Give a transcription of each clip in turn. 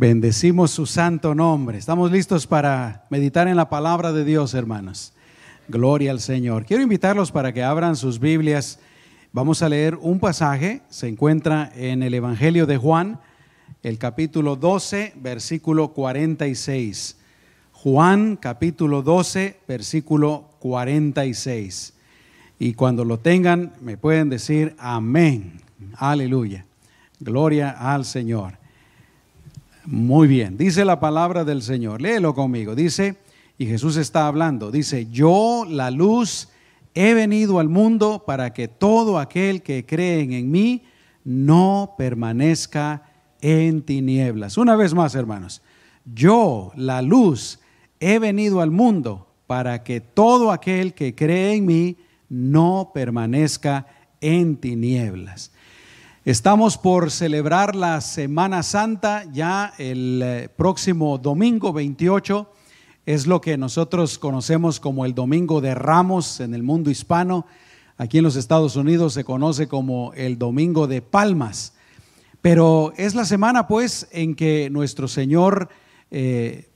Bendecimos su santo nombre. Estamos listos para meditar en la palabra de Dios, hermanos. Gloria al Señor. Quiero invitarlos para que abran sus Biblias. Vamos a leer un pasaje. Se encuentra en el Evangelio de Juan, el capítulo 12, versículo 46. Juan, capítulo 12, versículo 46. Y cuando lo tengan, me pueden decir amén. Aleluya. Gloria al Señor. Muy bien, dice la palabra del Señor, léelo conmigo, dice, y Jesús está hablando, dice, yo la luz he venido al mundo para que todo aquel que cree en mí no permanezca en tinieblas. Una vez más, hermanos, yo la luz he venido al mundo para que todo aquel que cree en mí no permanezca en tinieblas. Estamos por celebrar la Semana Santa ya el eh, próximo domingo 28. Es lo que nosotros conocemos como el Domingo de Ramos en el mundo hispano. Aquí en los Estados Unidos se conoce como el Domingo de Palmas. Pero es la semana pues en que nuestro Señor, eh,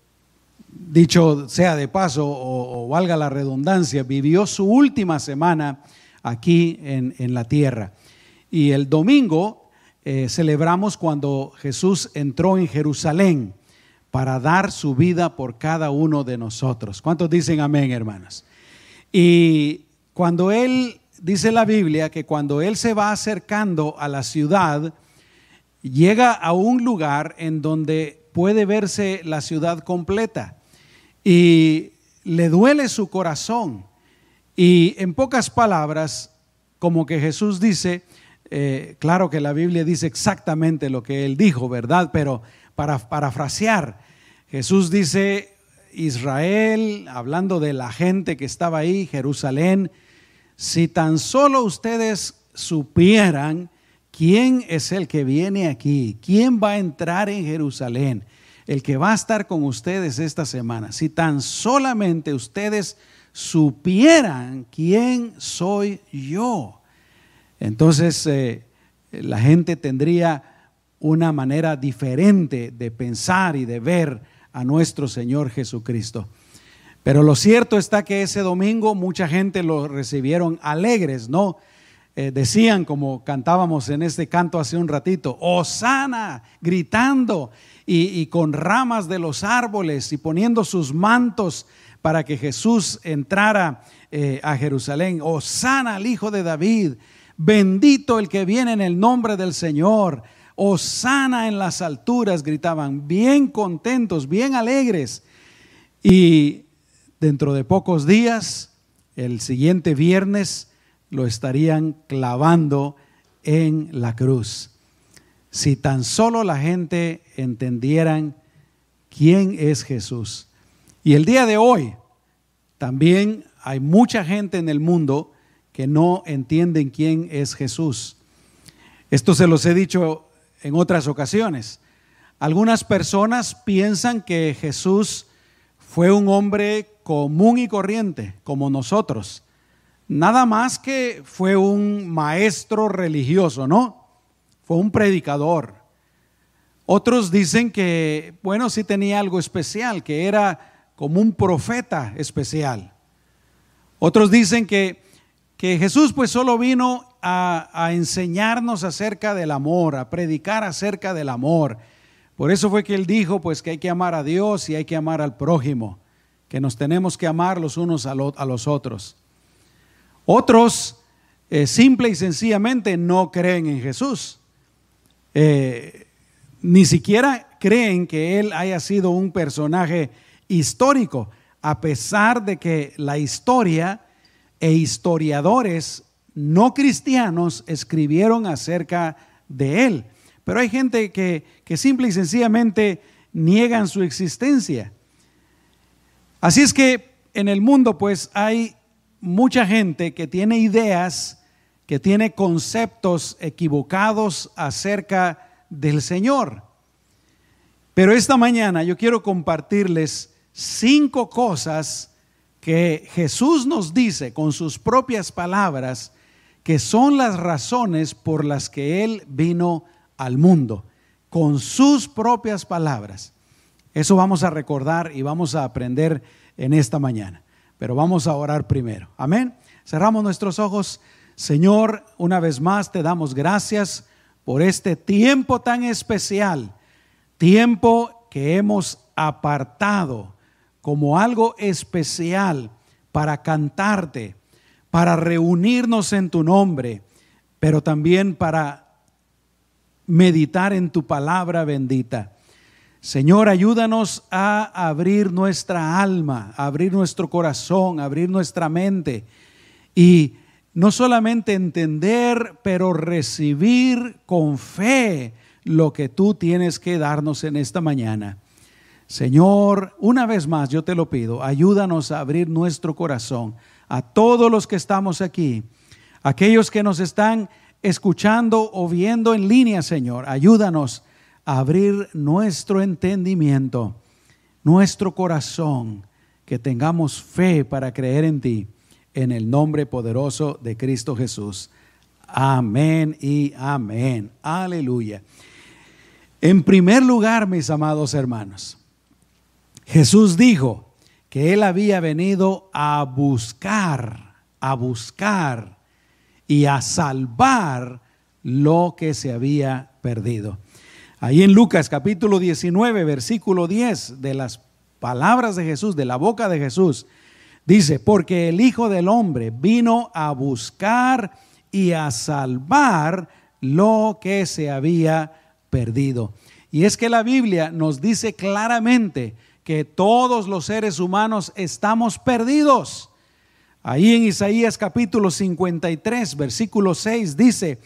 dicho sea de paso o, valga la redundancia, vivió su última semana aquí en, en la tierra. Y el domingo eh, celebramos cuando Jesús entró en Jerusalén para dar su vida por cada uno de nosotros. ¿Cuántos dicen amén, hermanas? Y cuando Él, dice la Biblia, que cuando Él se va acercando a la ciudad, llega a un lugar en donde puede verse la ciudad completa y le duele su corazón. Y en pocas palabras, como que Jesús dice, eh, claro que la Biblia dice exactamente lo que él dijo, ¿verdad? Pero para parafrasear, Jesús dice, Israel, hablando de la gente que estaba ahí, Jerusalén, si tan solo ustedes supieran quién es el que viene aquí, quién va a entrar en Jerusalén, el que va a estar con ustedes esta semana, si tan solamente ustedes supieran quién soy yo entonces eh, la gente tendría una manera diferente de pensar y de ver a nuestro Señor Jesucristo. Pero lo cierto está que ese domingo mucha gente lo recibieron alegres, ¿no? Eh, decían, como cantábamos en este canto hace un ratito, Osana, gritando y, con ramas de los árboles y poniendo sus mantos para que Jesús entrara eh, a Jerusalén. Osana al Hijo de David. Bendito el que viene en el nombre del Señor. Osana en las alturas, gritaban, bien contentos, bien alegres. Y dentro de pocos días, el siguiente viernes, lo estarían clavando en la cruz. Si tan solo la gente entendieran quién es Jesús. Y el día de hoy, también hay mucha gente en el mundo que no entienden quién es Jesús. Esto se los he dicho en otras ocasiones. Algunas personas piensan que Jesús fue un hombre común y corriente, como nosotros. Nada más que fue un maestro religioso, ¿no? Fue un predicador. Otros dicen que, bueno, sí tenía algo especial, que era como un profeta especial. Otros dicen que que Jesús pues solo vino a, enseñarnos acerca del amor, a predicar acerca del amor. Por eso fue que él dijo pues que hay que amar a Dios y hay que amar al prójimo, que nos tenemos que amar los unos a, los otros. Otros eh, simple y sencillamente no creen en Jesús. Eh, ni siquiera creen que él haya sido un personaje histórico, a pesar de que la historia e historiadores no cristianos escribieron acerca de él. Pero hay gente que, que simple y sencillamente niegan su existencia. Así es que en el mundo pues hay mucha gente que tiene ideas, que tiene conceptos equivocados acerca del Señor. Pero esta mañana yo quiero compartirles cinco cosas que Jesús nos dice con sus propias palabras que son las razones por las que Él vino al mundo. con sus propias palabras. Eso vamos a recordar y vamos a aprender en esta mañana. Pero vamos a orar primero. Amén. Cerramos nuestros ojos. Señor, una vez más te damos gracias por este tiempo tan especial, tiempo que hemos apartado como algo especial para cantarte, para reunirnos en tu nombre, pero también para meditar en tu palabra bendita. Señor, ayúdanos a abrir nuestra alma, abrir nuestro corazón, abrir nuestra mente y no solamente entender, pero recibir con fe lo que tú tienes que darnos en esta mañana. Señor, una vez más yo te lo pido, ayúdanos a abrir nuestro corazón a todos los que estamos aquí, aquellos que nos están escuchando o viendo en línea, Señor, ayúdanos a abrir nuestro entendimiento, nuestro corazón, que tengamos fe para creer en ti, en el nombre poderoso de Cristo Jesús. Amén y amén. Aleluya. En primer lugar, mis amados hermanos, Jesús dijo que Él había venido a buscar, a buscar y a salvar lo que se había perdido. Ahí en Lucas capítulo 19, versículo 10 de las palabras de Jesús, de la boca de Jesús, dice, porque el Hijo del Hombre vino a buscar y a salvar lo que se había perdido. Y es que la Biblia nos dice claramente que todos los seres humanos estamos perdidos. Ahí en Isaías capítulo 53, versículo 6 dice,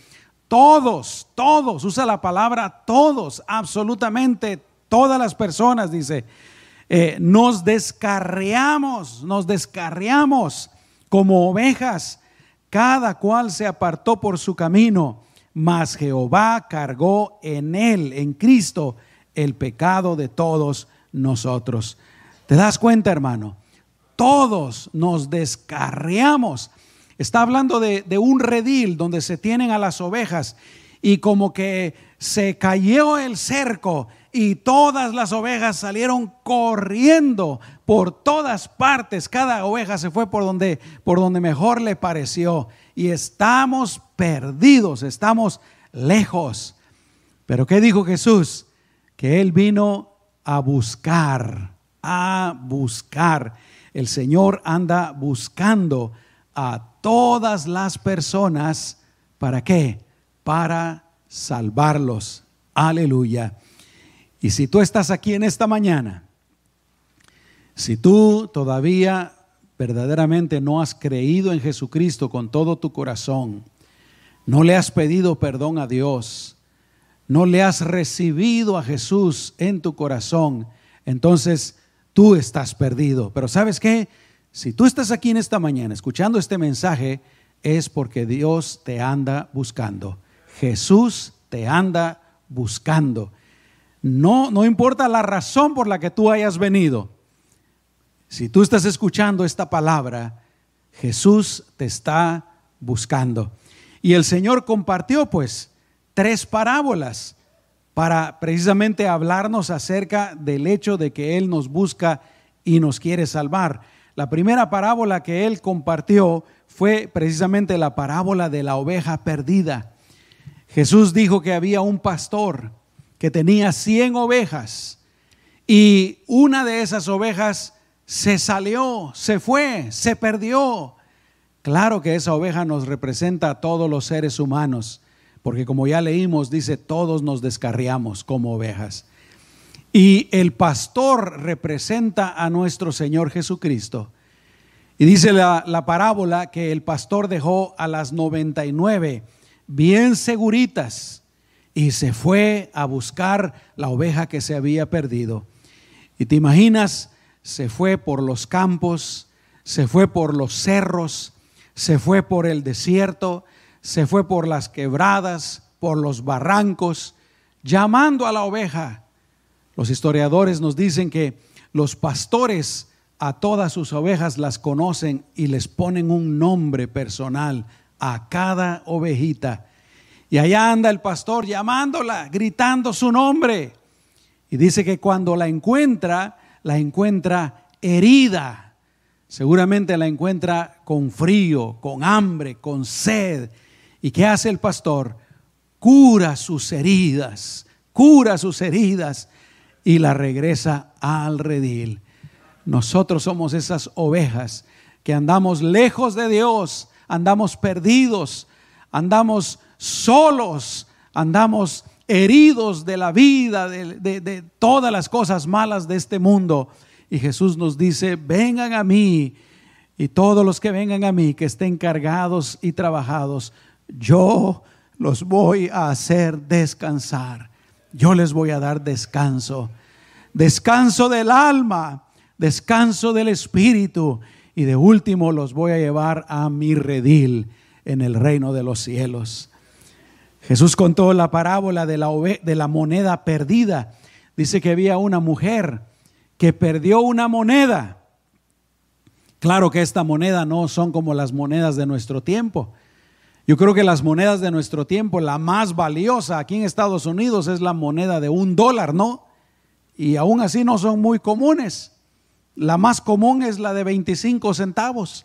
todos, todos, usa la palabra todos, absolutamente todas las personas, dice, eh, nos descarriamos, nos descarriamos como ovejas, cada cual se apartó por su camino, mas Jehová cargó en él, en Cristo, el pecado de todos nosotros. ¿Te das cuenta, hermano? Todos nos descarriamos. Está hablando de, un redil donde se tienen a las ovejas y como que se cayó el cerco y todas las ovejas salieron corriendo por todas partes. Cada oveja se fue por donde, por donde mejor le pareció. Y estamos perdidos, estamos lejos. Pero ¿qué dijo Jesús? Que Él vino a buscar, a buscar. El Señor anda buscando a todas las personas. ¿Para qué? Para salvarlos. Aleluya. Y si tú estás aquí en esta mañana, si tú todavía verdaderamente no has creído en Jesucristo con todo tu corazón, no le has pedido perdón a Dios, no le has recibido a Jesús en tu corazón, entonces tú estás perdido. Pero sabes qué? Si tú estás aquí en esta mañana escuchando este mensaje, es porque Dios te anda buscando. Jesús te anda buscando. No, no importa la razón por la que tú hayas venido. Si tú estás escuchando esta palabra, Jesús te está buscando. Y el Señor compartió pues tres parábolas para precisamente hablarnos acerca del hecho de que Él nos busca y nos quiere salvar. La primera parábola que Él compartió fue precisamente la parábola de la oveja perdida. Jesús dijo que había un pastor que tenía 100 ovejas y una de esas ovejas se salió, se fue, se perdió. Claro que esa oveja nos representa a todos los seres humanos porque como ya leímos, dice, todos nos descarriamos como ovejas. Y el pastor representa a nuestro Señor Jesucristo. Y dice la, la, parábola que el pastor dejó a las 99 bien seguritas y se fue a buscar la oveja que se había perdido. Y te imaginas, se fue por los campos, se fue por los cerros, se fue por el desierto, se fue por las quebradas, por los barrancos, llamando a la oveja. Los historiadores nos dicen que los pastores a todas sus ovejas las conocen y les ponen un nombre personal a cada ovejita. Y allá anda el pastor llamándola, gritando su nombre. Y dice que cuando la encuentra, la encuentra herida. Seguramente la encuentra con frío, con hambre, con sed. ¿Y qué hace el pastor? Cura sus heridas, cura sus heridas y la regresa al redil. Nosotros somos esas ovejas que andamos lejos de Dios, andamos perdidos, andamos solos, andamos heridos de la vida, de, todas las cosas malas de este mundo. Y Jesús nos dice, vengan a mí y todos los que vengan a mí, que estén cargados y trabajados, yo los voy a hacer descansar. Yo les voy a dar descanso. Descanso del alma, descanso del espíritu y de último los voy a llevar a mi redil en el reino de los cielos. Jesús contó la parábola de la, de la moneda perdida. Dice que había una mujer que perdió una moneda. Claro que esta moneda no son como las monedas de nuestro tiempo. Yo creo que las monedas de nuestro tiempo, la más valiosa aquí en Estados Unidos es la moneda de un dólar, ¿no? Y aún así no son muy comunes. La más común es la de 25 centavos.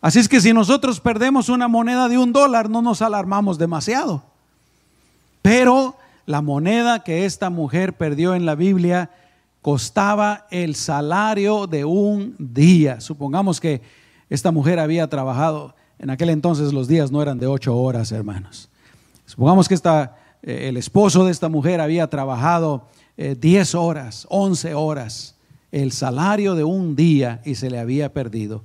Así es que si nosotros perdemos una moneda de un dólar, no nos alarmamos demasiado. Pero la moneda que esta mujer perdió en la Biblia costaba el salario de un día. Supongamos que esta mujer había trabajado, en aquel entonces los días no eran de ocho horas, hermanos. Supongamos que eh, el esposo de esta mujer había trabajado eh, diez horas, once horas el salario de un día y se le había perdido.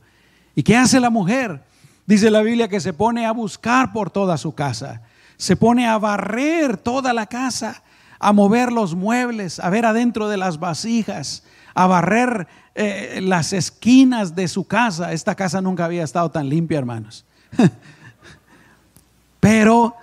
¿Y qué hace la mujer? Dice la Biblia que se pone a buscar por toda su casa, se pone a barrer toda la casa, a mover los muebles, a ver adentro de las vasijas, a barrer eh, las esquinas de su casa. Esta casa nunca había estado tan limpia, hermanos. Pero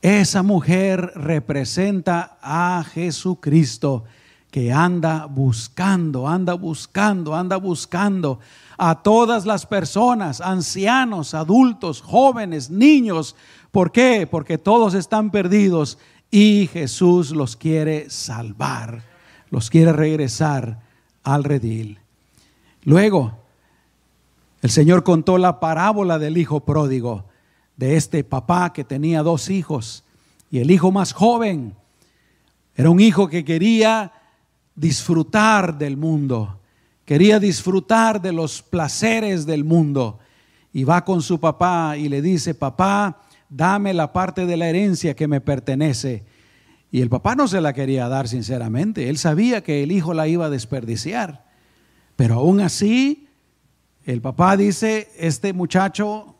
esa mujer representa a Jesucristo que anda buscando, anda buscando, anda buscando a todas las personas, ancianos, adultos, jóvenes, niños. ¿Por qué? Porque todos están perdidos y Jesús los quiere salvar, los quiere regresar al redil. Luego, el Señor contó la parábola del hijo pródigo, de este papá que tenía dos hijos y el hijo más joven era un hijo que quería disfrutar del mundo, quería disfrutar de los placeres del mundo. Y va con su papá y le dice, papá, dame la parte de la herencia que me pertenece. Y el papá no se la quería dar sinceramente, él sabía que el hijo la iba a desperdiciar. Pero aún así, el papá dice, este muchacho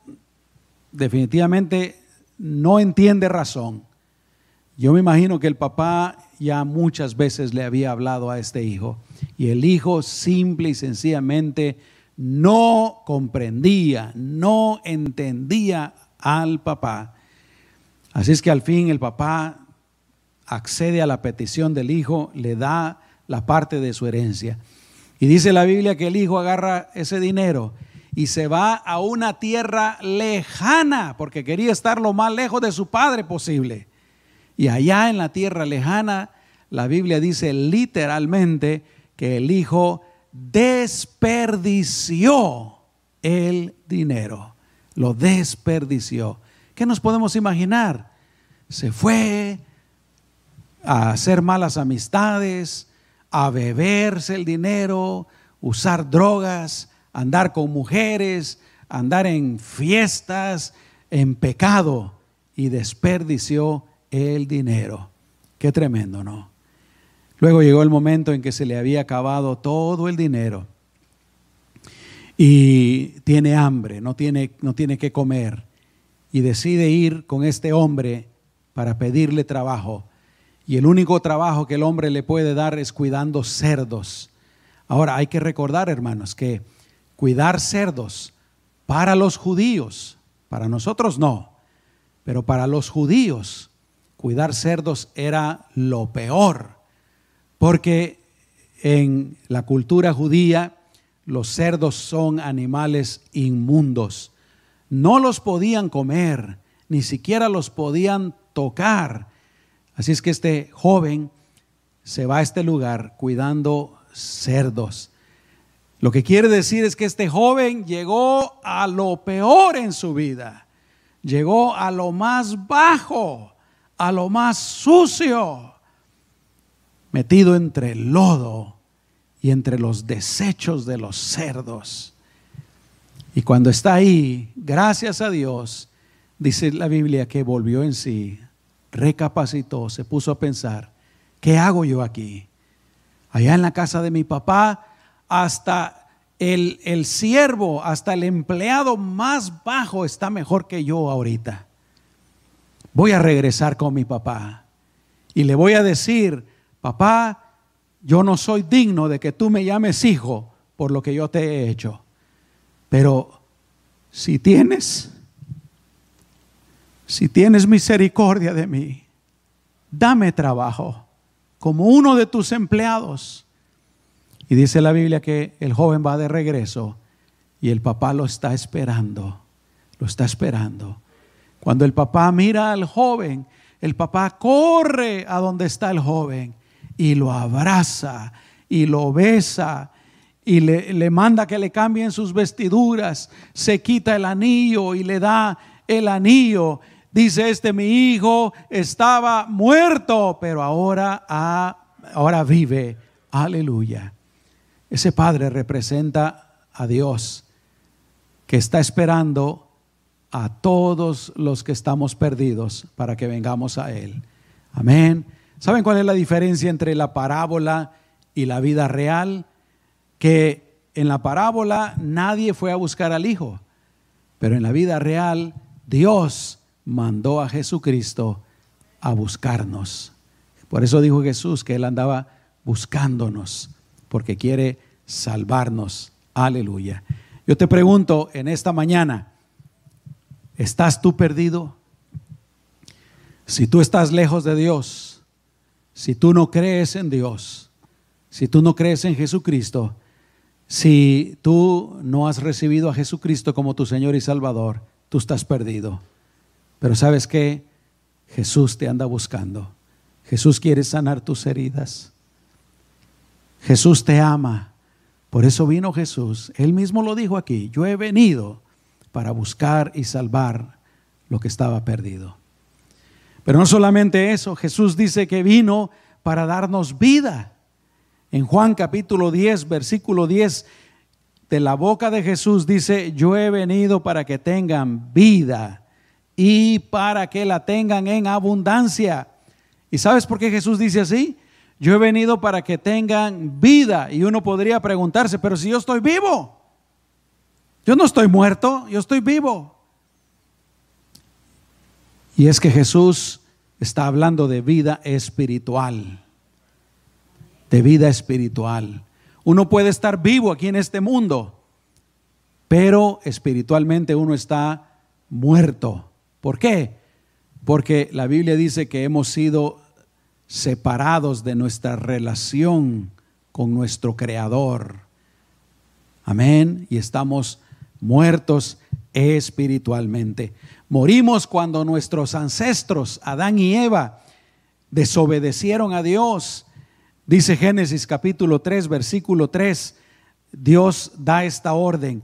definitivamente no entiende razón. Yo me imagino que el papá ya muchas veces le había hablado a este hijo y el hijo simple y sencillamente no comprendía, no entendía al papá. Así es que al fin el papá accede a la petición del hijo, le da la parte de su herencia. Y dice la Biblia que el hijo agarra ese dinero y se va a una tierra lejana, porque quería estar lo más lejos de su padre posible. Y allá en la tierra lejana, la Biblia dice literalmente que el hijo desperdició el dinero. Lo desperdició. ¿Qué nos podemos imaginar? Se fue a hacer malas amistades, a beberse el dinero, usar drogas, andar con mujeres, andar en fiestas, en pecado y desperdició el dinero. Qué tremendo, ¿no? Luego llegó el momento en que se le había acabado todo el dinero y tiene hambre, no tiene, no tiene que comer y decide ir con este hombre para pedirle trabajo. Y el único trabajo que el hombre le puede dar es cuidando cerdos. Ahora hay que recordar, hermanos, que cuidar cerdos para los judíos, para nosotros no, pero para los judíos cuidar cerdos era lo peor, porque en la cultura judía los cerdos son animales inmundos. No los podían comer, ni siquiera los podían tocar. Así es que este joven se va a este lugar cuidando cerdos. Lo que quiere decir es que este joven llegó a lo peor en su vida, llegó a lo más bajo, a lo más sucio, metido entre el lodo y entre los desechos de los cerdos. Y cuando está ahí, gracias a Dios, dice la Biblia que volvió en sí, recapacitó, se puso a pensar, ¿qué hago yo aquí? Allá en la casa de mi papá, hasta el, el siervo, hasta el empleado más bajo está mejor que yo ahorita. Voy a regresar con mi papá y le voy a decir, papá, yo no soy digno de que tú me llames hijo por lo que yo te he hecho. Pero si tienes, si tienes misericordia de mí, dame trabajo como uno de tus empleados. Y dice la Biblia que el joven va de regreso y el papá lo está esperando, lo está esperando. Cuando el papá mira al joven, el papá corre a donde está el joven y lo abraza y lo besa y le, manda que le cambien sus vestiduras, se quita el anillo y le da el anillo. Dice este, mi hijo estaba muerto, pero ahora, ahora vive. Aleluya. Ese padre representa a Dios que está esperando a todos los que estamos perdidos para que vengamos a Él. Amén. ¿Saben cuál es la diferencia entre la parábola y la vida real? que en la parábola nadie fue a buscar al Hijo, pero en la vida real Dios mandó a Jesucristo a buscarnos. Por eso dijo Jesús que Él andaba buscándonos, porque quiere salvarnos. Aleluya. Yo te pregunto en esta mañana, ¿estás tú perdido? Si tú estás lejos de Dios, si tú no crees en Dios, si tú no crees en Jesucristo, si tú no has recibido a Jesucristo como tu Señor y Salvador, tú estás perdido. Pero sabes que Jesús te anda buscando. Jesús quiere sanar tus heridas. Jesús te ama. Por eso vino Jesús. Él mismo lo dijo aquí. Yo he venido para buscar y salvar lo que estaba perdido. Pero no solamente eso, Jesús dice que vino para darnos vida. En Juan capítulo 10, versículo 10, de la boca de Jesús dice, yo he venido para que tengan vida y para que la tengan en abundancia. ¿Y sabes por qué Jesús dice así? Yo he venido para que tengan vida. Y uno podría preguntarse, pero si yo estoy vivo, yo no estoy muerto, yo estoy vivo. Y es que Jesús está hablando de vida espiritual de vida espiritual. Uno puede estar vivo aquí en este mundo, pero espiritualmente uno está muerto. ¿Por qué? Porque la Biblia dice que hemos sido separados de nuestra relación con nuestro Creador. Amén. Y estamos muertos espiritualmente. Morimos cuando nuestros ancestros, Adán y Eva, desobedecieron a Dios Dice Génesis capítulo 3, versículo 3, Dios da esta orden.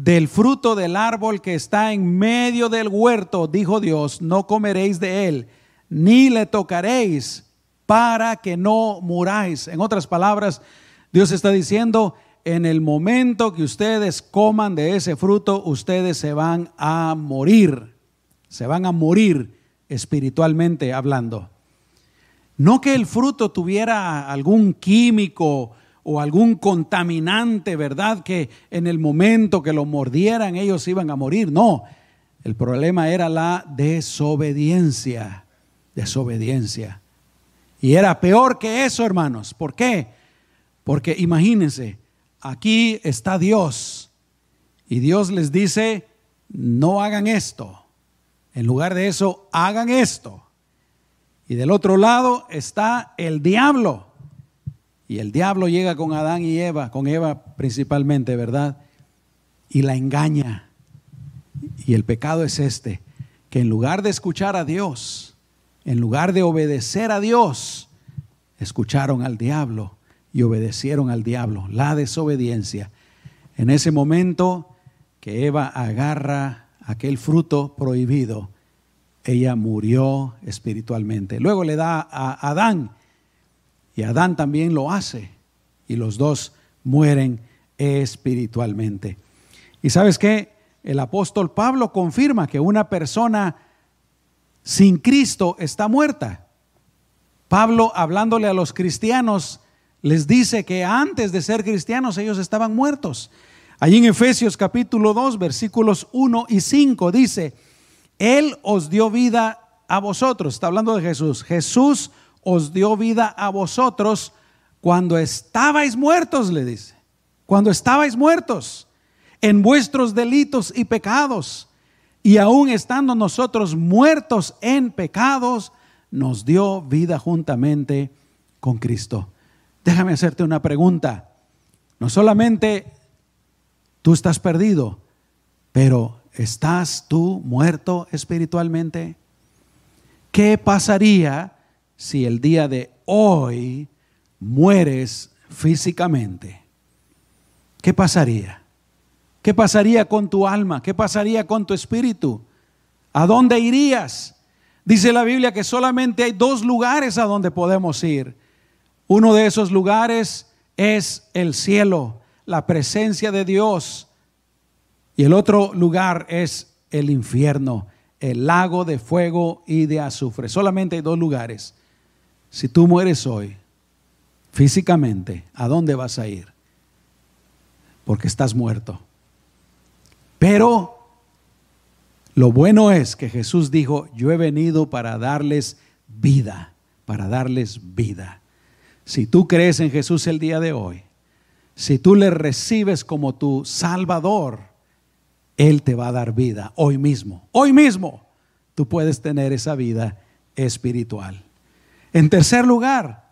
Del fruto del árbol que está en medio del huerto, dijo Dios, no comeréis de él, ni le tocaréis para que no muráis. En otras palabras, Dios está diciendo, en el momento que ustedes coman de ese fruto, ustedes se van a morir, se van a morir espiritualmente hablando. No que el fruto tuviera algún químico o algún contaminante, ¿verdad? Que en el momento que lo mordieran ellos iban a morir. No, el problema era la desobediencia, desobediencia. Y era peor que eso, hermanos. ¿Por qué? Porque imagínense, aquí está Dios y Dios les dice, no hagan esto. En lugar de eso, hagan esto. Y del otro lado está el diablo. Y el diablo llega con Adán y Eva, con Eva principalmente, ¿verdad? Y la engaña. Y el pecado es este, que en lugar de escuchar a Dios, en lugar de obedecer a Dios, escucharon al diablo y obedecieron al diablo, la desobediencia. En ese momento que Eva agarra aquel fruto prohibido, ella murió espiritualmente. Luego le da a Adán y Adán también lo hace y los dos mueren espiritualmente. Y sabes qué? El apóstol Pablo confirma que una persona sin Cristo está muerta. Pablo, hablándole a los cristianos, les dice que antes de ser cristianos ellos estaban muertos. Allí en Efesios capítulo 2, versículos 1 y 5 dice, Él os dio vida a vosotros, está hablando de Jesús, Jesús os dio vida a vosotros cuando estabais muertos, le dice, cuando estabais muertos en vuestros delitos y pecados, y aún estando nosotros muertos en pecados, nos dio vida juntamente con Cristo. Déjame hacerte una pregunta. No solamente tú estás perdido, pero ¿estás tú muerto espiritualmente? ¿Qué pasaría si el día de hoy mueres físicamente? ¿Qué pasaría? ¿Qué pasaría con tu alma? ¿Qué pasaría con tu espíritu? ¿A dónde irías? Dice la Biblia que solamente hay dos lugares a donde podemos ir. Uno de esos lugares es el cielo, la presencia de Dios. Y el otro lugar es el infierno, el lago de fuego y de azufre. Solamente hay dos lugares. Si tú mueres hoy, físicamente, ¿a dónde vas a ir? Porque estás muerto. Pero lo bueno es que Jesús dijo, yo he venido para darles vida, para darles vida. Si tú crees en Jesús el día de hoy, si tú le recibes como tu Salvador, Él te va a dar vida hoy mismo. Hoy mismo tú puedes tener esa vida espiritual. En tercer lugar,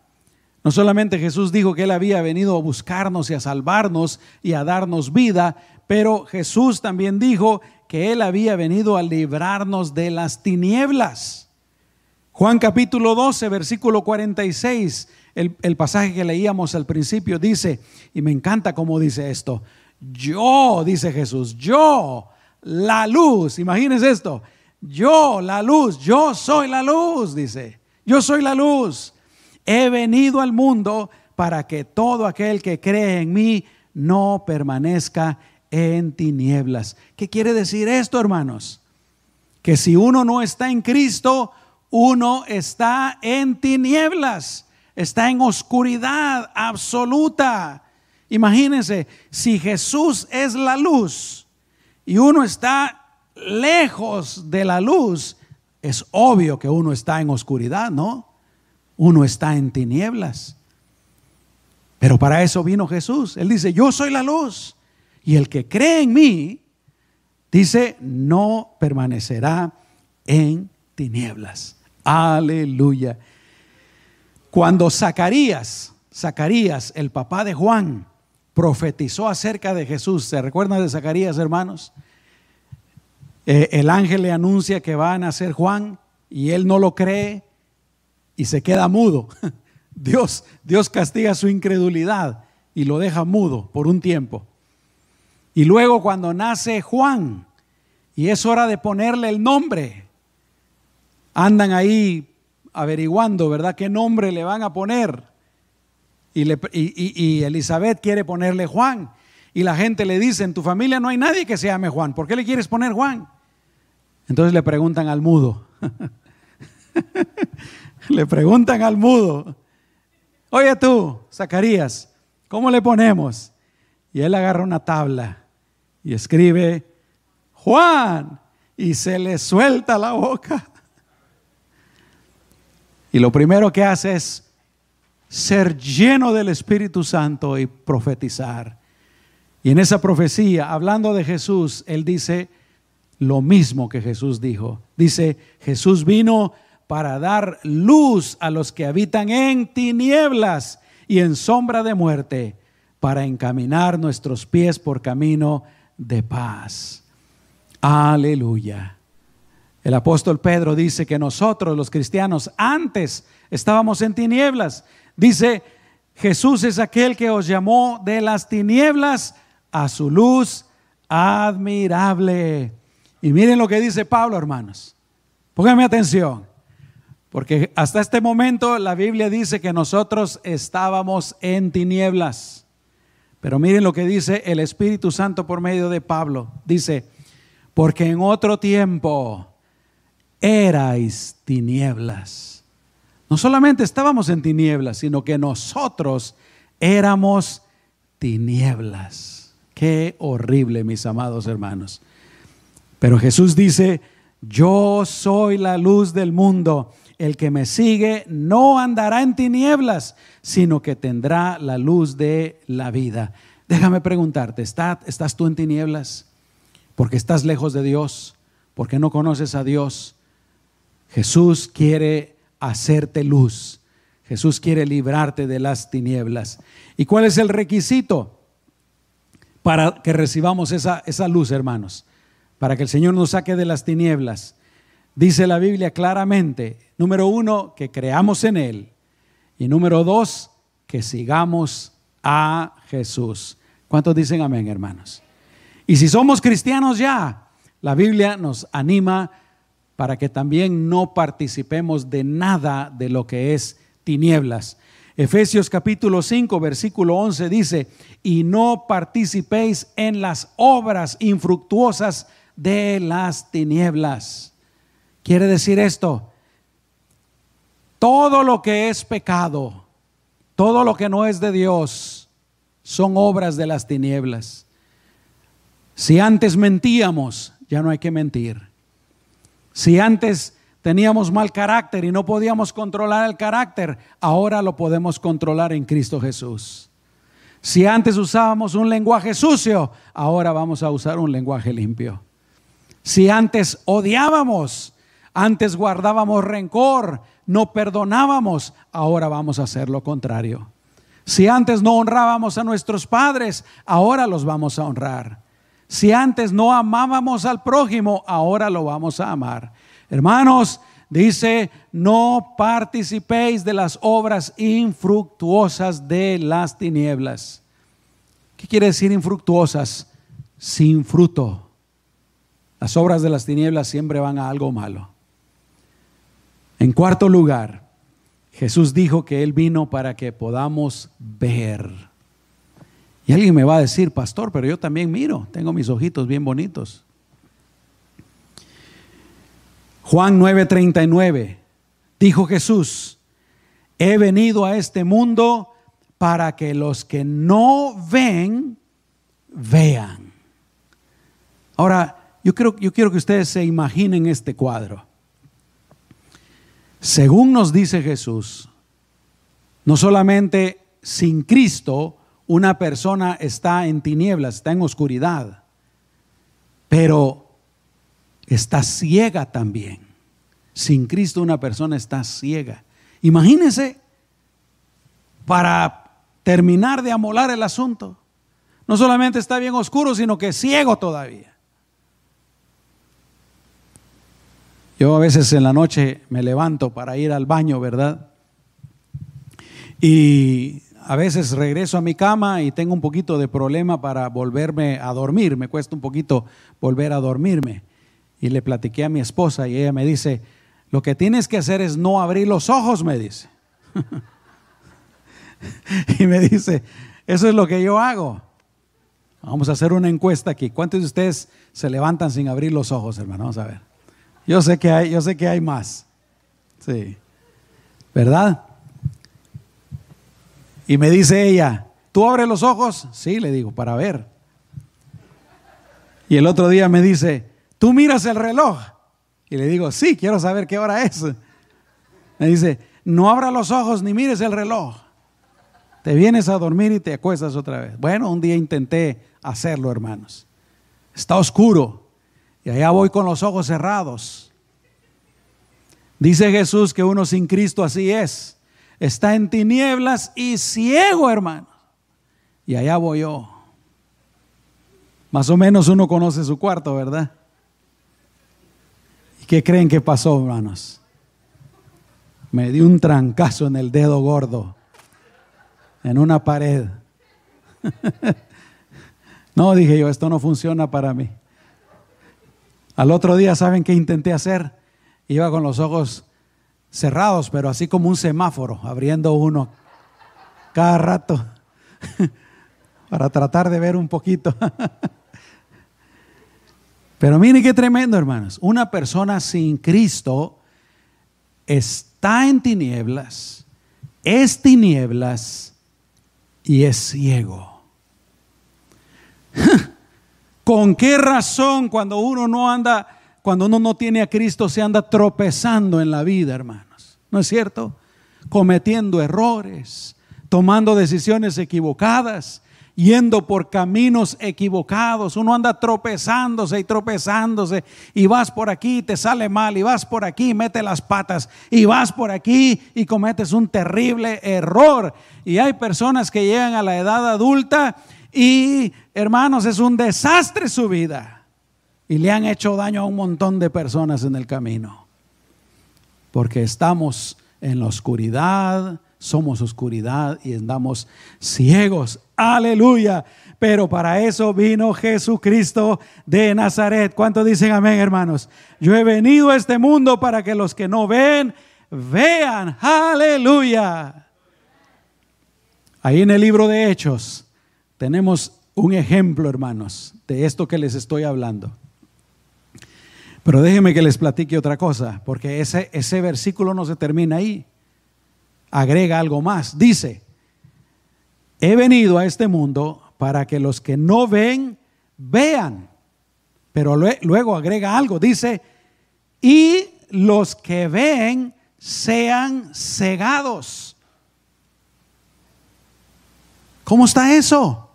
no solamente Jesús dijo que Él había venido a buscarnos y a salvarnos y a darnos vida, pero Jesús también dijo que Él había venido a librarnos de las tinieblas. Juan capítulo 12, versículo 46, el, el pasaje que leíamos al principio dice, y me encanta cómo dice esto, yo, dice Jesús, yo, la luz, imagínense esto, yo, la luz, yo soy la luz, dice, yo soy la luz he venido al mundo para que todo aquel que cree en mí no permanezca en tinieblas. ¿Qué quiere decir esto, hermanos? Que si uno no está en Cristo, uno está en tinieblas, está en oscuridad absoluta. Imagínense, si Jesús es la luz y uno está lejos de la luz, es obvio que uno está en oscuridad, ¿no? uno está en tinieblas. Pero para eso vino Jesús. Él dice, yo soy la luz. Y el que cree en mí, dice, no permanecerá en tinieblas. Aleluya. Cuando Zacarías, Zacarías, el papá de Juan, profetizó acerca de Jesús, ¿se recuerdan de Zacarías, hermanos? Eh, el ángel le anuncia que va a nacer Juan y él no lo cree y se queda mudo. Dios, Dios castiga su incredulidad y lo deja mudo por un tiempo. Y luego cuando nace Juan y es hora de ponerle el nombre, andan ahí averiguando, ¿verdad? ¿Qué nombre le van a poner? Y, y, Elizabeth quiere ponerle Juan. Y la gente le dice, en tu familia no hay nadie que se llame Juan. ¿Por qué le quieres poner Juan? Entonces le preguntan al mudo. Le preguntan al mudo, oye tú, Zacarías, ¿cómo le ponemos? Y él agarra una tabla y escribe, Juan, y se le suelta la boca. Y lo primero que hace es ser lleno del Espíritu Santo y profetizar. Y en esa profecía, hablando de Jesús, él dice lo mismo que Jesús dijo. Dice, Jesús vino para dar luz a los que habitan en tinieblas y en sombra de muerte, para encaminar nuestros pies por camino de paz. Aleluya. El apóstol Pedro dice que nosotros los cristianos antes estábamos en tinieblas. Dice, Jesús es aquel que os llamó de las tinieblas a su luz admirable. Y miren lo que dice Pablo, hermanos. Pónganme atención, porque hasta este momento la Biblia dice que nosotros estábamos en tinieblas. Pero miren lo que dice el Espíritu Santo por medio de Pablo. Dice, porque en otro tiempo erais tinieblas. No solamente estábamos en tinieblas, sino que nosotros éramos tinieblas. Qué horrible, mis amados hermanos. Pero Jesús dice, yo soy la luz del mundo. El que me sigue no andará en tinieblas, sino que tendrá la luz de la vida. Déjame preguntarte, ¿estás tú en tinieblas? Porque estás lejos de Dios, porque no conoces a Dios. Jesús quiere hacerte luz. Jesús quiere librarte de las tinieblas. ¿Y cuál es el requisito para que recibamos esa, esa luz, hermanos? Para que el Señor nos saque de las tinieblas. Dice la Biblia claramente, número uno, que creamos en Él. Y número dos, que sigamos a Jesús. ¿Cuántos dicen amén, hermanos? Y si somos cristianos ya, la Biblia nos anima para que también no participemos de nada de lo que es tinieblas. Efesios capítulo 5, versículo 11 dice, y no participéis en las obras infructuosas de las tinieblas. Quiere decir esto, todo lo que es pecado, todo lo que no es de Dios, son obras de las tinieblas. Si antes mentíamos, ya no hay que mentir. Si antes teníamos mal carácter y no podíamos controlar el carácter, ahora lo podemos controlar en Cristo Jesús. Si antes usábamos un lenguaje sucio, ahora vamos a usar un lenguaje limpio. Si antes odiábamos, antes guardábamos rencor, no perdonábamos, ahora vamos a hacer lo contrario. Si antes no honrábamos a nuestros padres, ahora los vamos a honrar. Si antes no amábamos al prójimo, ahora lo vamos a amar. Hermanos, dice, no participéis de las obras infructuosas de las tinieblas. ¿Qué quiere decir infructuosas? Sin fruto. Las obras de las tinieblas siempre van a algo malo. En cuarto lugar, Jesús dijo que Él vino para que podamos ver. Y alguien me va a decir, pastor, pero yo también miro, tengo mis ojitos bien bonitos. Juan 9:39, dijo Jesús, he venido a este mundo para que los que no ven, vean. Ahora, yo, creo, yo quiero que ustedes se imaginen este cuadro. Según nos dice Jesús, no solamente sin Cristo, una persona está en tinieblas, está en oscuridad, pero está ciega también. Sin Cristo una persona está ciega. Imagínense, para terminar de amolar el asunto, no solamente está bien oscuro, sino que ciego todavía. Yo a veces en la noche me levanto para ir al baño, ¿verdad? Y a veces regreso a mi cama y tengo un poquito de problema para volverme a dormir, me cuesta un poquito volver a dormirme. Y le platiqué a mi esposa y ella me dice, lo que tienes que hacer es no abrir los ojos, me dice. y me dice, eso es lo que yo hago. Vamos a hacer una encuesta aquí. ¿Cuántos de ustedes se levantan sin abrir los ojos, hermano? Vamos a ver. Yo sé que hay, yo sé que hay más. Sí. ¿Verdad? Y me dice ella, ¿tú abres los ojos? Sí, le digo, para ver. Y el otro día me dice, ¿tú miras el reloj? Y le digo, sí, quiero saber qué hora es. Me dice, no abra los ojos ni mires el reloj. Te vienes a dormir y te acuestas otra vez. Bueno, un día intenté hacerlo, hermanos. Está oscuro y allá voy con los ojos cerrados. Dice Jesús que uno sin Cristo así es está en tinieblas y ciego, hermano. Y allá voy yo. Más o menos uno conoce su cuarto, ¿verdad? ¿Qué creen que pasó, hermanos? Me dio un trancazo en el dedo gordo, en una pared. no, dije yo, esto no funciona para mí. Al otro día, ¿saben qué intenté hacer? Iba con los ojos cerrados, pero así como un semáforo, abriendo uno cada rato para tratar de ver un poquito. Pero miren qué tremendo, hermanos. Una persona sin Cristo está en tinieblas, es tinieblas y es ciego. ¿Con qué razón cuando uno no anda, cuando uno no tiene a Cristo, se anda tropezando en la vida, hermanos? ¿No es cierto? Cometiendo errores, tomando decisiones equivocadas, yendo por caminos equivocados. Uno anda tropezándose y tropezándose y vas por aquí, te sale mal y vas por aquí, mete las patas y vas por aquí y cometes un terrible error. Y hay personas que llegan a la edad adulta y, hermanos, es un desastre su vida. Y le han hecho daño a un montón de personas en el camino. Porque estamos en la oscuridad, somos oscuridad y andamos ciegos. Aleluya. Pero para eso vino Jesucristo de Nazaret. ¿Cuánto dicen amén, hermanos? Yo he venido a este mundo para que los que no ven, vean. Aleluya. Ahí en el libro de Hechos tenemos un ejemplo, hermanos, de esto que les estoy hablando. Pero déjenme que les platique otra cosa, porque ese, ese versículo no se termina ahí agrega algo más. Dice, he venido a este mundo para que los que no ven, vean. Pero luego agrega algo, dice, y los que ven sean cegados. ¿Cómo está eso?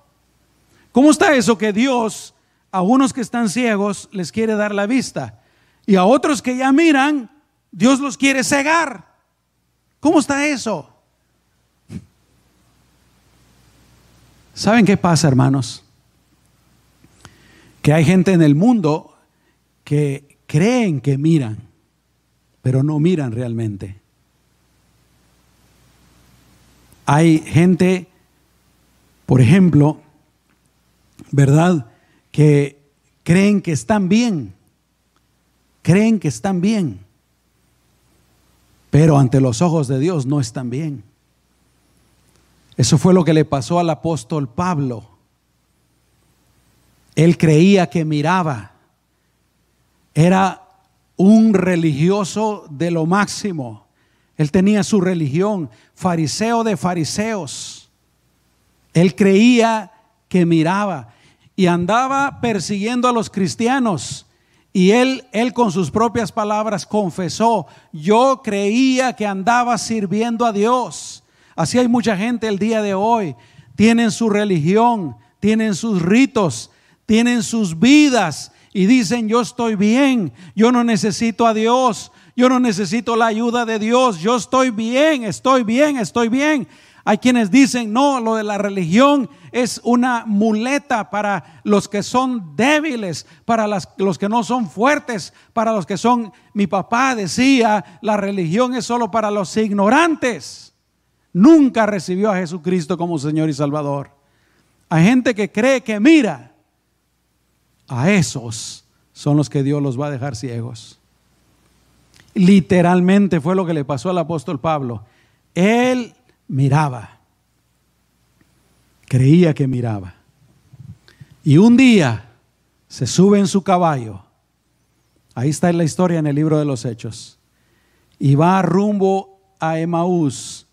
¿Cómo está eso que Dios a unos que están ciegos les quiere dar la vista y a otros que ya miran, Dios los quiere cegar? ¿Cómo está eso? ¿Saben qué pasa, hermanos? Que hay gente en el mundo que creen que miran, pero no miran realmente. Hay gente, por ejemplo, ¿verdad? Que creen que están bien, creen que están bien, pero ante los ojos de Dios no están bien. Eso fue lo que le pasó al apóstol Pablo. Él creía que miraba. Era un religioso de lo máximo. Él tenía su religión, fariseo de fariseos. Él creía que miraba y andaba persiguiendo a los cristianos y él, él con sus propias palabras confesó, yo creía que andaba sirviendo a Dios. Así hay mucha gente el día de hoy. Tienen su religión, tienen sus ritos, tienen sus vidas y dicen, yo estoy bien, yo no necesito a Dios, yo no necesito la ayuda de Dios, yo estoy bien, estoy bien, estoy bien. Hay quienes dicen, no, lo de la religión es una muleta para los que son débiles, para los que no son fuertes, para los que son, mi papá decía, la religión es solo para los ignorantes. Nunca recibió a Jesucristo como Señor y Salvador. Hay gente que cree que mira, a esos son los que Dios los va a dejar ciegos. Literalmente fue lo que le pasó al apóstol Pablo. Él miraba. Creía que miraba. Y un día se sube en su caballo. Ahí está la historia en el libro de los Hechos. Y va rumbo a Emaús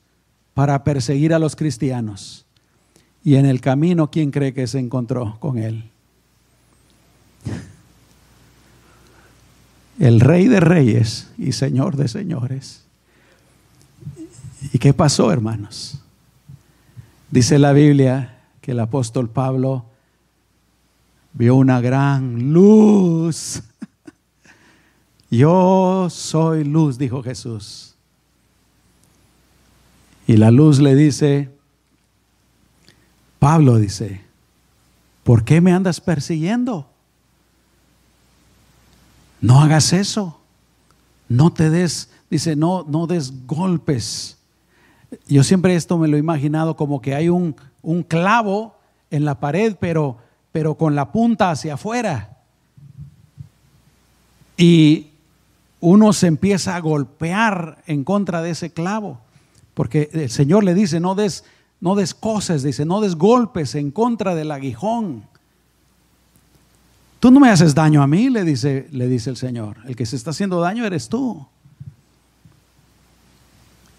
para perseguir a los cristianos. Y en el camino, ¿quién cree que se encontró con él? El rey de reyes y señor de señores. ¿Y qué pasó, hermanos? Dice la Biblia que el apóstol Pablo vio una gran luz. Yo soy luz, dijo Jesús. Y la luz le dice, Pablo dice, ¿por qué me andas persiguiendo? No hagas eso. No te des, dice, no, no des golpes. Yo siempre esto me lo he imaginado como que hay un, un clavo en la pared, pero, pero con la punta hacia afuera. Y uno se empieza a golpear en contra de ese clavo, porque el Señor le dice, no des, no des cosas, dice, no des golpes en contra del aguijón. Tú no me haces daño a mí, le dice, le dice el Señor. El que se está haciendo daño eres tú.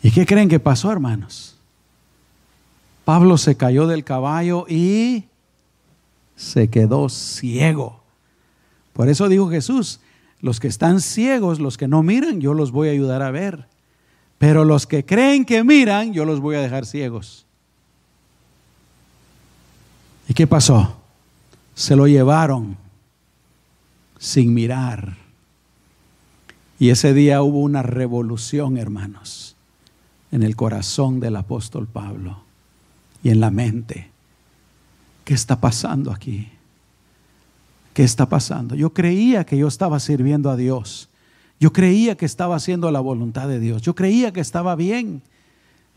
¿Y qué creen que pasó, hermanos? Pablo se cayó del caballo y se quedó ciego. Por eso dijo Jesús, los que están ciegos, los que no miran, yo los voy a ayudar a ver. Pero los que creen que miran, yo los voy a dejar ciegos. ¿Y qué pasó? Se lo llevaron sin mirar. Y ese día hubo una revolución, hermanos, en el corazón del apóstol Pablo y en la mente. ¿Qué está pasando aquí? ¿Qué está pasando? Yo creía que yo estaba sirviendo a Dios. Yo creía que estaba haciendo la voluntad de Dios. Yo creía que estaba bien.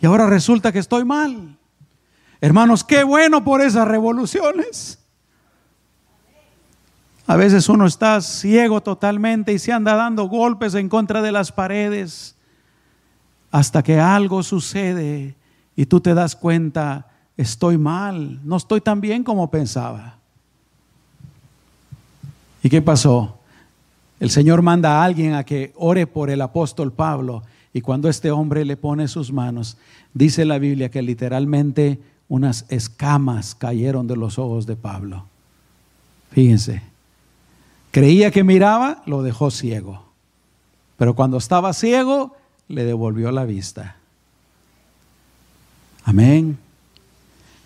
Y ahora resulta que estoy mal. Hermanos, qué bueno por esas revoluciones. A veces uno está ciego totalmente y se anda dando golpes en contra de las paredes hasta que algo sucede y tú te das cuenta, estoy mal, no estoy tan bien como pensaba. ¿Y qué pasó? El Señor manda a alguien a que ore por el apóstol Pablo y cuando este hombre le pone sus manos, dice la Biblia que literalmente unas escamas cayeron de los ojos de Pablo. Fíjense, creía que miraba, lo dejó ciego, pero cuando estaba ciego, le devolvió la vista. Amén.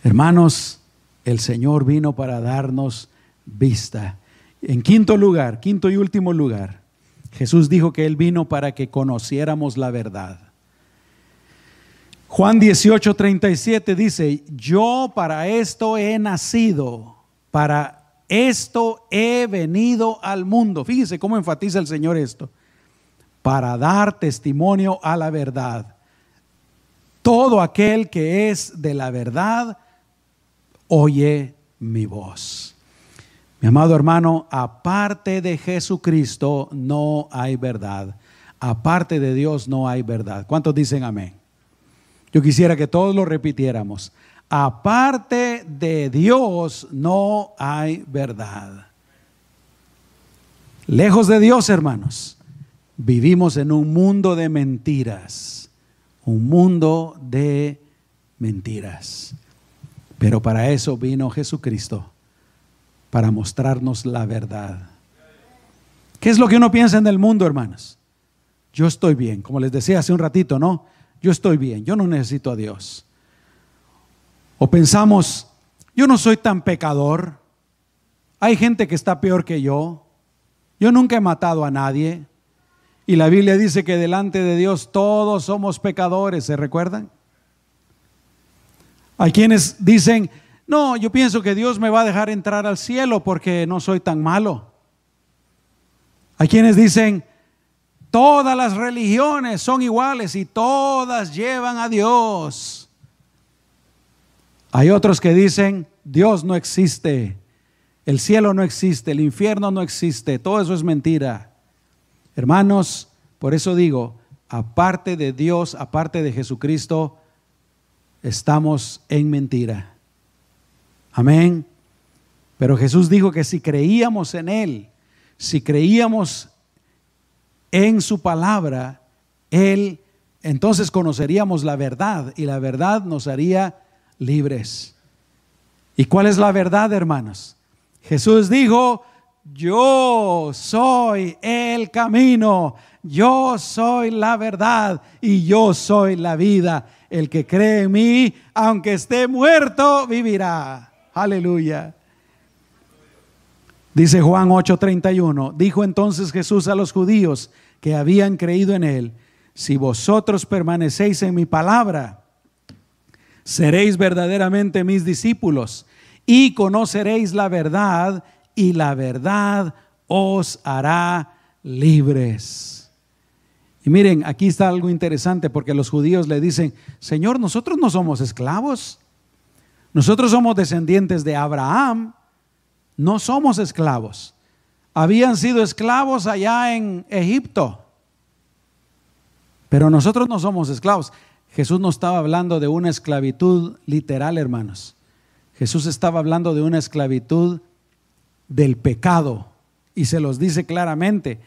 Hermanos, el Señor vino para darnos vista. En quinto lugar, quinto y último lugar, Jesús dijo que Él vino para que conociéramos la verdad. Juan 18, 37 dice, yo para esto he nacido, para esto he venido al mundo. Fíjese cómo enfatiza el Señor esto, para dar testimonio a la verdad. Todo aquel que es de la verdad, oye mi voz. Mi amado hermano, aparte de Jesucristo no hay verdad. Aparte de Dios no hay verdad. ¿Cuántos dicen amén? Yo quisiera que todos lo repitiéramos. Aparte de Dios no hay verdad. Lejos de Dios, hermanos, vivimos en un mundo de mentiras. Un mundo de mentiras. Pero para eso vino Jesucristo para mostrarnos la verdad. ¿Qué es lo que uno piensa en el mundo, hermanos? Yo estoy bien, como les decía hace un ratito, ¿no? Yo estoy bien, yo no necesito a Dios. O pensamos, yo no soy tan pecador, hay gente que está peor que yo, yo nunca he matado a nadie. Y la Biblia dice que delante de Dios todos somos pecadores, ¿se recuerdan? Hay quienes dicen, no, yo pienso que Dios me va a dejar entrar al cielo porque no soy tan malo. Hay quienes dicen, todas las religiones son iguales y todas llevan a Dios. Hay otros que dicen, Dios no existe, el cielo no existe, el infierno no existe, todo eso es mentira. Hermanos, por eso digo, aparte de Dios, aparte de Jesucristo, estamos en mentira. Amén. Pero Jesús dijo que si creíamos en Él, si creíamos en su palabra, Él, entonces conoceríamos la verdad y la verdad nos haría libres. ¿Y cuál es la verdad, hermanos? Jesús dijo, yo soy el camino, yo soy la verdad y yo soy la vida. El que cree en mí, aunque esté muerto, vivirá. Aleluya. Dice Juan 8:31, dijo entonces Jesús a los judíos que habían creído en él, si vosotros permanecéis en mi palabra, seréis verdaderamente mis discípulos y conoceréis la verdad y la verdad os hará libres. Y miren, aquí está algo interesante porque los judíos le dicen, Señor, nosotros no somos esclavos. Nosotros somos descendientes de Abraham. No somos esclavos. Habían sido esclavos allá en Egipto. Pero nosotros no somos esclavos. Jesús no estaba hablando de una esclavitud literal, hermanos. Jesús estaba hablando de una esclavitud del pecado. Y se los dice claramente.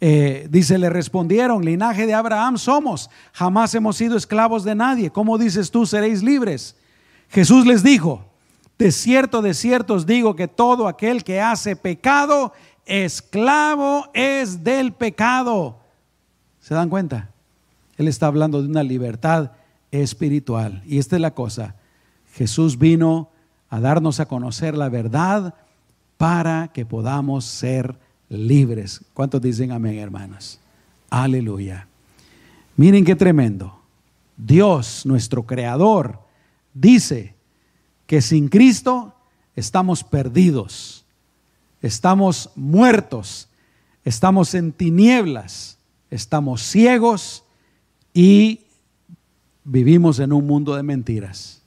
Eh, dice, le respondieron, linaje de Abraham somos, jamás hemos sido esclavos de nadie. ¿Cómo dices tú, seréis libres? Jesús les dijo, de cierto, de cierto os digo que todo aquel que hace pecado, esclavo es del pecado. ¿Se dan cuenta? Él está hablando de una libertad espiritual. Y esta es la cosa. Jesús vino a darnos a conocer la verdad para que podamos ser libres. ¿Cuántos dicen amén, hermanos? Aleluya. Miren qué tremendo. Dios, nuestro creador, dice que sin Cristo estamos perdidos, estamos muertos, estamos en tinieblas, estamos ciegos y vivimos en un mundo de mentiras.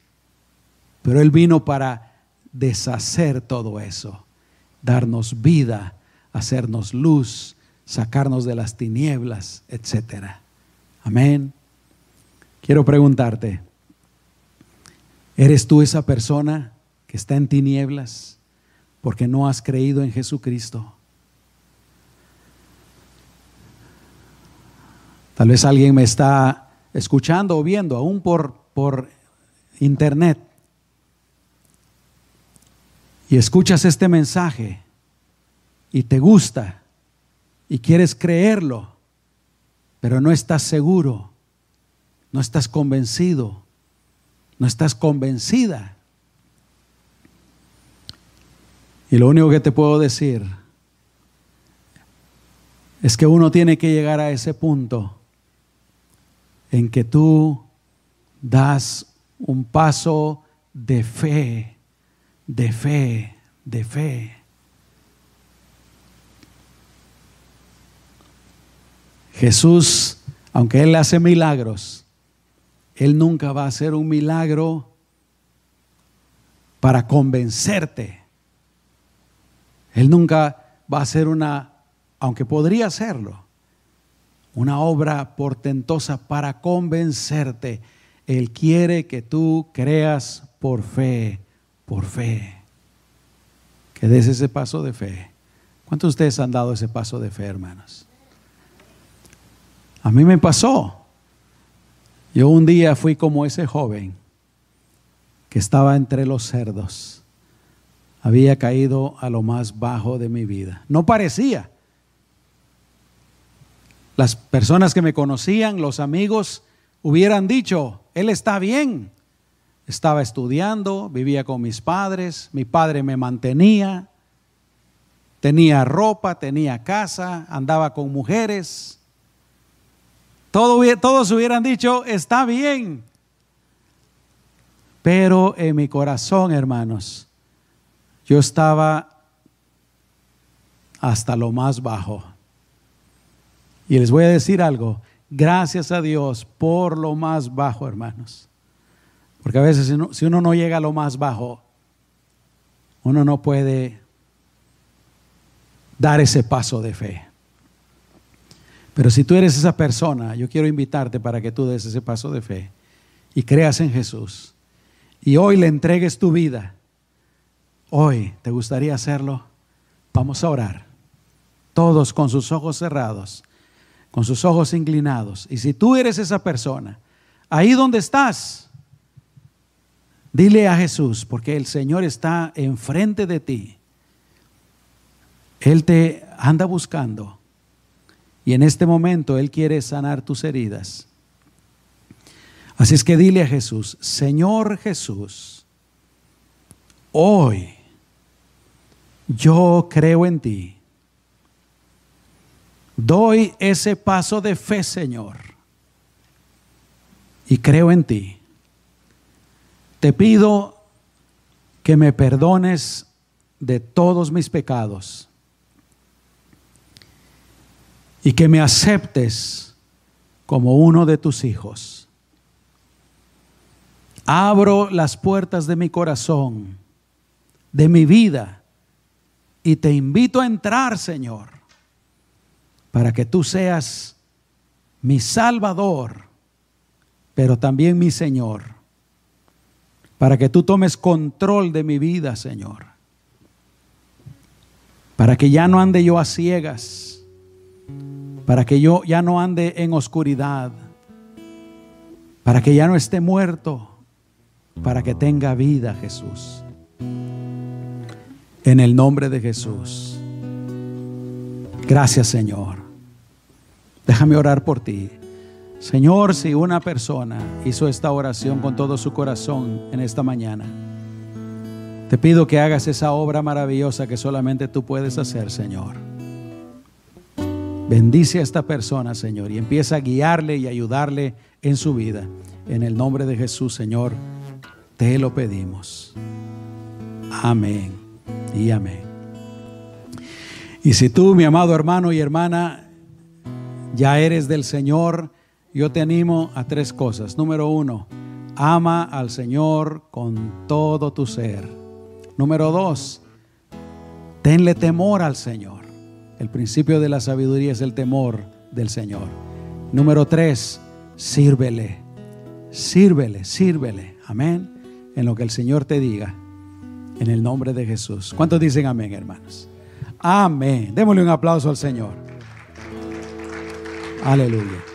Pero Él vino para deshacer todo eso, darnos vida, hacernos luz, sacarnos de las tinieblas, etc. Amén. Quiero preguntarte, ¿eres tú esa persona que está en tinieblas porque no has creído en Jesucristo? Tal vez alguien me está escuchando o viendo, aún por, por internet, y escuchas este mensaje y te gusta y quieres creerlo, pero no estás seguro, no estás convencido, no estás convencida. Y lo único que te puedo decir es que uno tiene que llegar a ese punto en que tú das un paso de fe, de fe, de fe. Jesús, aunque Él hace milagros, Él nunca va a hacer un milagro para convencerte. Él nunca va a hacer una, aunque podría hacerlo, una obra portentosa para convencerte. Él quiere que tú creas por fe, por fe. Que des ese paso de fe. ¿Cuántos de ustedes han dado ese paso de fe, hermanos? A mí me pasó. Yo un día fui como ese joven que estaba entre los cerdos. Había caído a lo más bajo de mi vida. No parecía. Las personas que me conocían, los amigos, hubieran dicho, él está bien. Estaba estudiando, vivía con mis padres, mi padre me mantenía, tenía ropa, tenía casa, andaba con mujeres. todos hubieran dicho, está bien. Pero en mi corazón, hermanos, yo estaba hasta lo más bajo. Y les voy a decir algo, gracias a Dios por lo más bajo, hermanos. Porque a veces si uno, no llega a lo más bajo, uno no puede dar ese paso de fe. Pero si tú eres esa persona, yo quiero invitarte para que tú des ese paso de fe y creas en Jesús. Y hoy le entregues tu vida. Hoy, ¿te gustaría hacerlo? Vamos a orar. Todos con sus ojos cerrados con sus ojos inclinados. Y si tú eres esa persona, ahí donde estás, dile a Jesús, porque el Señor está enfrente de ti. Él te anda buscando. Y en este momento Él quiere sanar tus heridas. Así es que dile a Jesús, Señor Jesús, hoy yo creo en ti Doy ese paso de fe, Señor, y creo en ti. Te pido que me perdones de todos mis pecados y que me aceptes como uno de tus hijos. Abro las puertas de mi corazón, de mi vida, y te invito a entrar, Señor, para que tú seas mi Salvador, pero también mi Señor, para que tú tomes control de mi vida, Señor, para que ya no ande yo a ciegas, para que yo ya no ande en oscuridad, para que ya no esté muerto, para que tenga vida, Jesús. En el nombre de Jesús. Gracias, Señor. Déjame orar por ti. Señor, si una persona hizo esta oración con todo su corazón en esta mañana, te pido que hagas esa obra maravillosa que solamente tú puedes hacer, Señor. Bendice a esta persona, Señor, y empieza a guiarle y ayudarle en su vida. En el nombre de Jesús, Señor, te lo pedimos. Amén y amén. Y si tú, mi amado hermano y hermana, ya eres del Señor, yo te animo a tres cosas. Número uno, ama al Señor con todo tu ser. Número dos, tenle temor al Señor. El principio de la sabiduría es el temor del Señor. Número tres, sírvele, sírvele, sírvele. Amén. En lo que el Señor te diga. En el nombre de Jesús. ¿Cuántos dicen amén, hermanos? Amén. Démosle un aplauso al Señor. Aleluya.